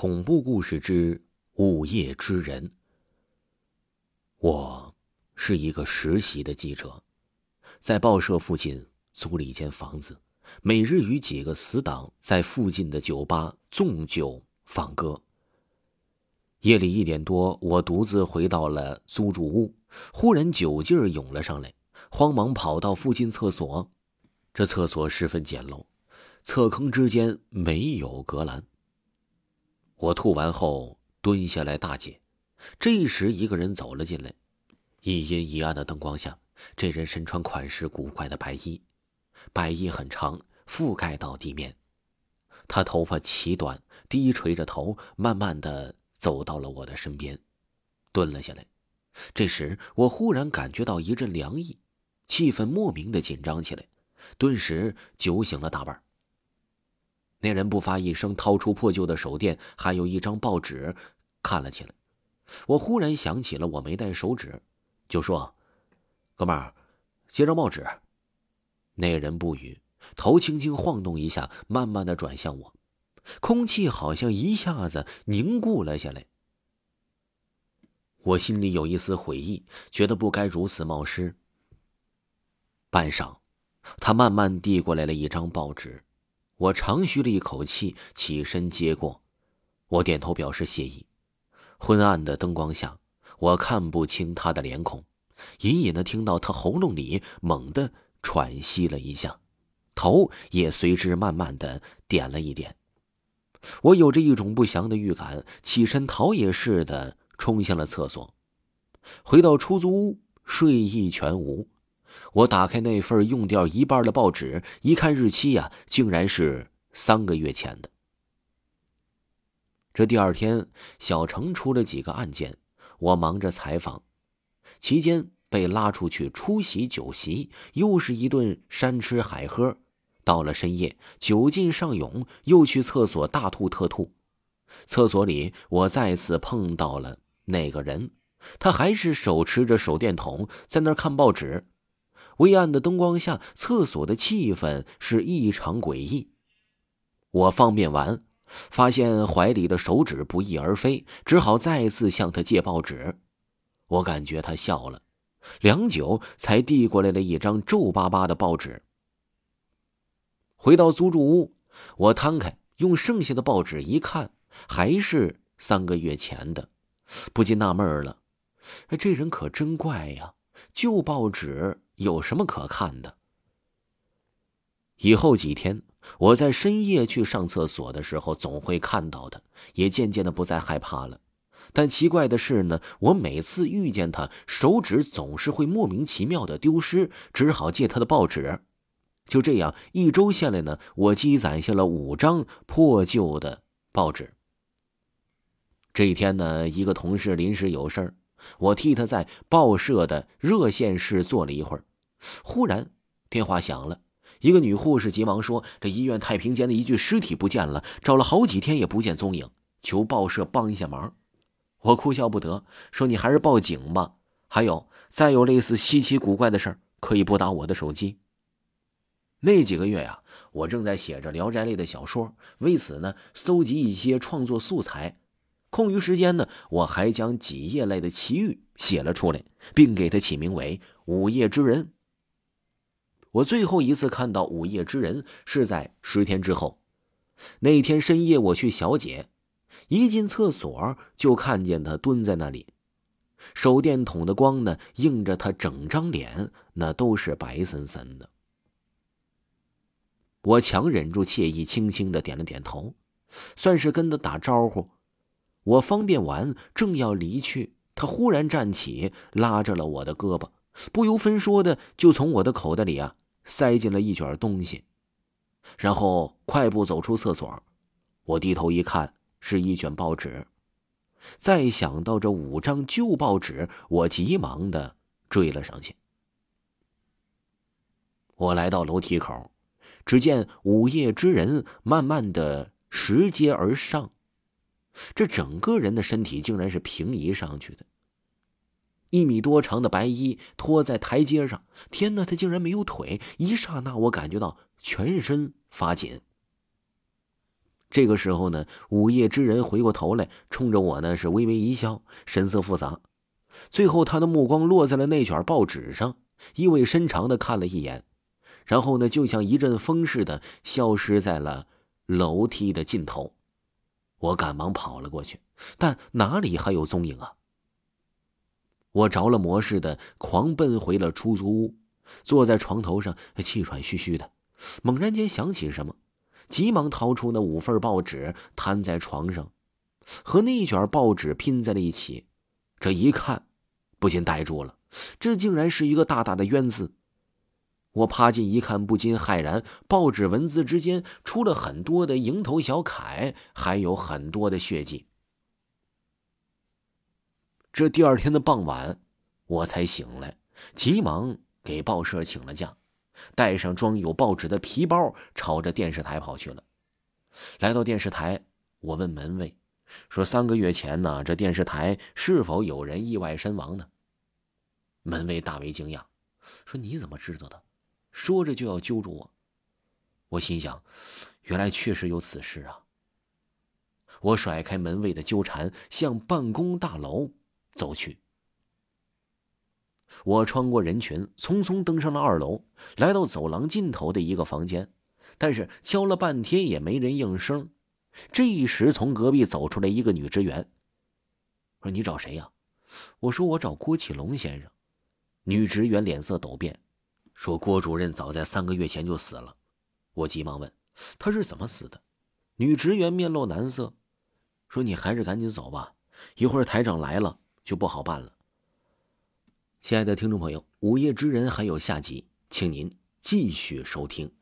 恐怖故事之午夜之人。我是一个实习的记者，在报社附近租了一间房子，每日与几个死党在附近的酒吧纵酒放歌。夜里一点多，我独自回到了租住屋，忽然酒劲儿涌了上来，慌忙跑到附近厕所。这厕所十分简陋，厕坑之间没有隔栏。我吐完后蹲下来大解，这时一个人走了进来，一阴一暗的灯光下，这人身穿款式古怪的白衣，白衣很长，覆盖到地面。他头发齐短，低垂着头，慢慢的走到了我的身边，蹲了下来。这时我忽然感觉到一阵凉意，气氛莫名的紧张起来，顿时酒醒了大半。那人不发一声，掏出破旧的手电，还有一张报纸，看了起来。我忽然想起了我没带手纸，就说：“哥们儿，借张报纸。”那人不语，头轻轻晃动一下，慢慢的转向我，空气好像一下子凝固了下来。我心里有一丝悔意，觉得不该如此冒失。半晌，他慢慢递过来了一张报纸。我长吁了一口气，起身接过，我点头表示谢意。昏暗的灯光下，我看不清他的脸孔，隐隐的听到他喉咙里猛地喘息了一下，头也随之慢慢的点了一点。我有着一种不祥的预感，起身逃也似的冲向了厕所。回到出租屋，睡意全无。我打开那份用掉一半的报纸，一看日期呀，竟然是三个月前的。这第二天，小城出了几个案件，我忙着采访，期间被拉出去出席酒席，又是一顿山吃海喝。到了深夜，酒劲上涌，又去厕所大吐特吐。厕所里，我再次碰到了那个人，他还是手持着手电筒，在那儿看报纸。微暗的灯光下，厕所的气氛是异常诡异。我方便完，发现怀里的手指不翼而飞，只好再次向他借报纸。我感觉他笑了，良久才递过来了一张皱巴巴的报纸。回到租住屋，我摊开，用剩下的报纸一看，还是三个月前的，不禁纳闷了：这人可真怪呀！旧报纸。有什么可看的？以后几天，我在深夜去上厕所的时候，总会看到他，也渐渐的不再害怕了。但奇怪的是呢，我每次遇见他，手指总是会莫名其妙的丢失，只好借他的报纸。就这样，一周下来呢，我积攒下了五张破旧的报纸。这一天呢，一个同事临时有事儿，我替他在报社的热线室坐了一会儿。忽然，电话响了。一个女护士急忙说：“这医院太平间的一具尸体不见了，找了好几天也不见踪影，求报社帮一下忙。”我哭笑不得，说：“你还是报警吧。还有，再有类似稀奇古怪的事儿，可以拨打我的手机。”那几个月呀，我正在写着《聊斋》类的小说，为此呢，搜集一些创作素材。空余时间呢，我还将几页类的奇遇写了出来，并给它起名为《午夜之人》。我最后一次看到午夜之人是在十天之后。那天深夜，我去小解，一进厕所就看见他蹲在那里，手电筒的光呢映着他整张脸，那都是白森森的。我强忍住惬意，轻轻的点了点头，算是跟他打招呼。我方便完，正要离去，他忽然站起，拉着了我的胳膊。不由分说的就从我的口袋里啊塞进了一卷东西，然后快步走出厕所。我低头一看，是一卷报纸。再想到这五张旧报纸，我急忙的追了上去。我来到楼梯口，只见午夜之人慢慢的拾阶而上，这整个人的身体竟然是平移上去的。一米多长的白衣拖在台阶上，天哪，他竟然没有腿！一刹那，我感觉到全身发紧。这个时候呢，午夜之人回过头来，冲着我呢是微微一笑，神色复杂。最后，他的目光落在了那卷报纸上，意味深长的看了一眼，然后呢，就像一阵风似的消失在了楼梯的尽头。我赶忙跑了过去，但哪里还有踪影啊？我着了魔似的狂奔回了出租屋，坐在床头上，气喘吁吁的。猛然间想起什么，急忙掏出那五份报纸，摊在床上，和那一卷报纸拼在了一起。这一看，不禁呆住了，这竟然是一个大大的“冤”字。我趴近一看，不禁骇然：报纸文字之间出了很多的蝇头小楷，还有很多的血迹。这第二天的傍晚，我才醒来，急忙给报社请了假，带上装有报纸的皮包，朝着电视台跑去了。来到电视台，我问门卫。说三个月前呢，这电视台是否有人意外身亡呢？门卫大为惊讶，说：“你怎么知道的？”说着就要揪住我。我心想，原来确实有此事啊。我甩开门卫的纠缠，向办公大楼走去。我穿过人群，匆匆登上了二楼，来到走廊尽头的一个房间，但是敲了半天也没人应声。这一时，从隔壁走出来一个女职员，说：“你找谁呀？”我说：“我找郭启龙先生。”女职员脸色陡变，说：“郭主任早在三个月前就死了。”我急忙问：“他是怎么死的？”女职员面露难色，说：“你还是赶紧走吧，一会儿台长来了就不好办了。”亲爱的听众朋友，《午夜之人》还有下集，请您继续收听。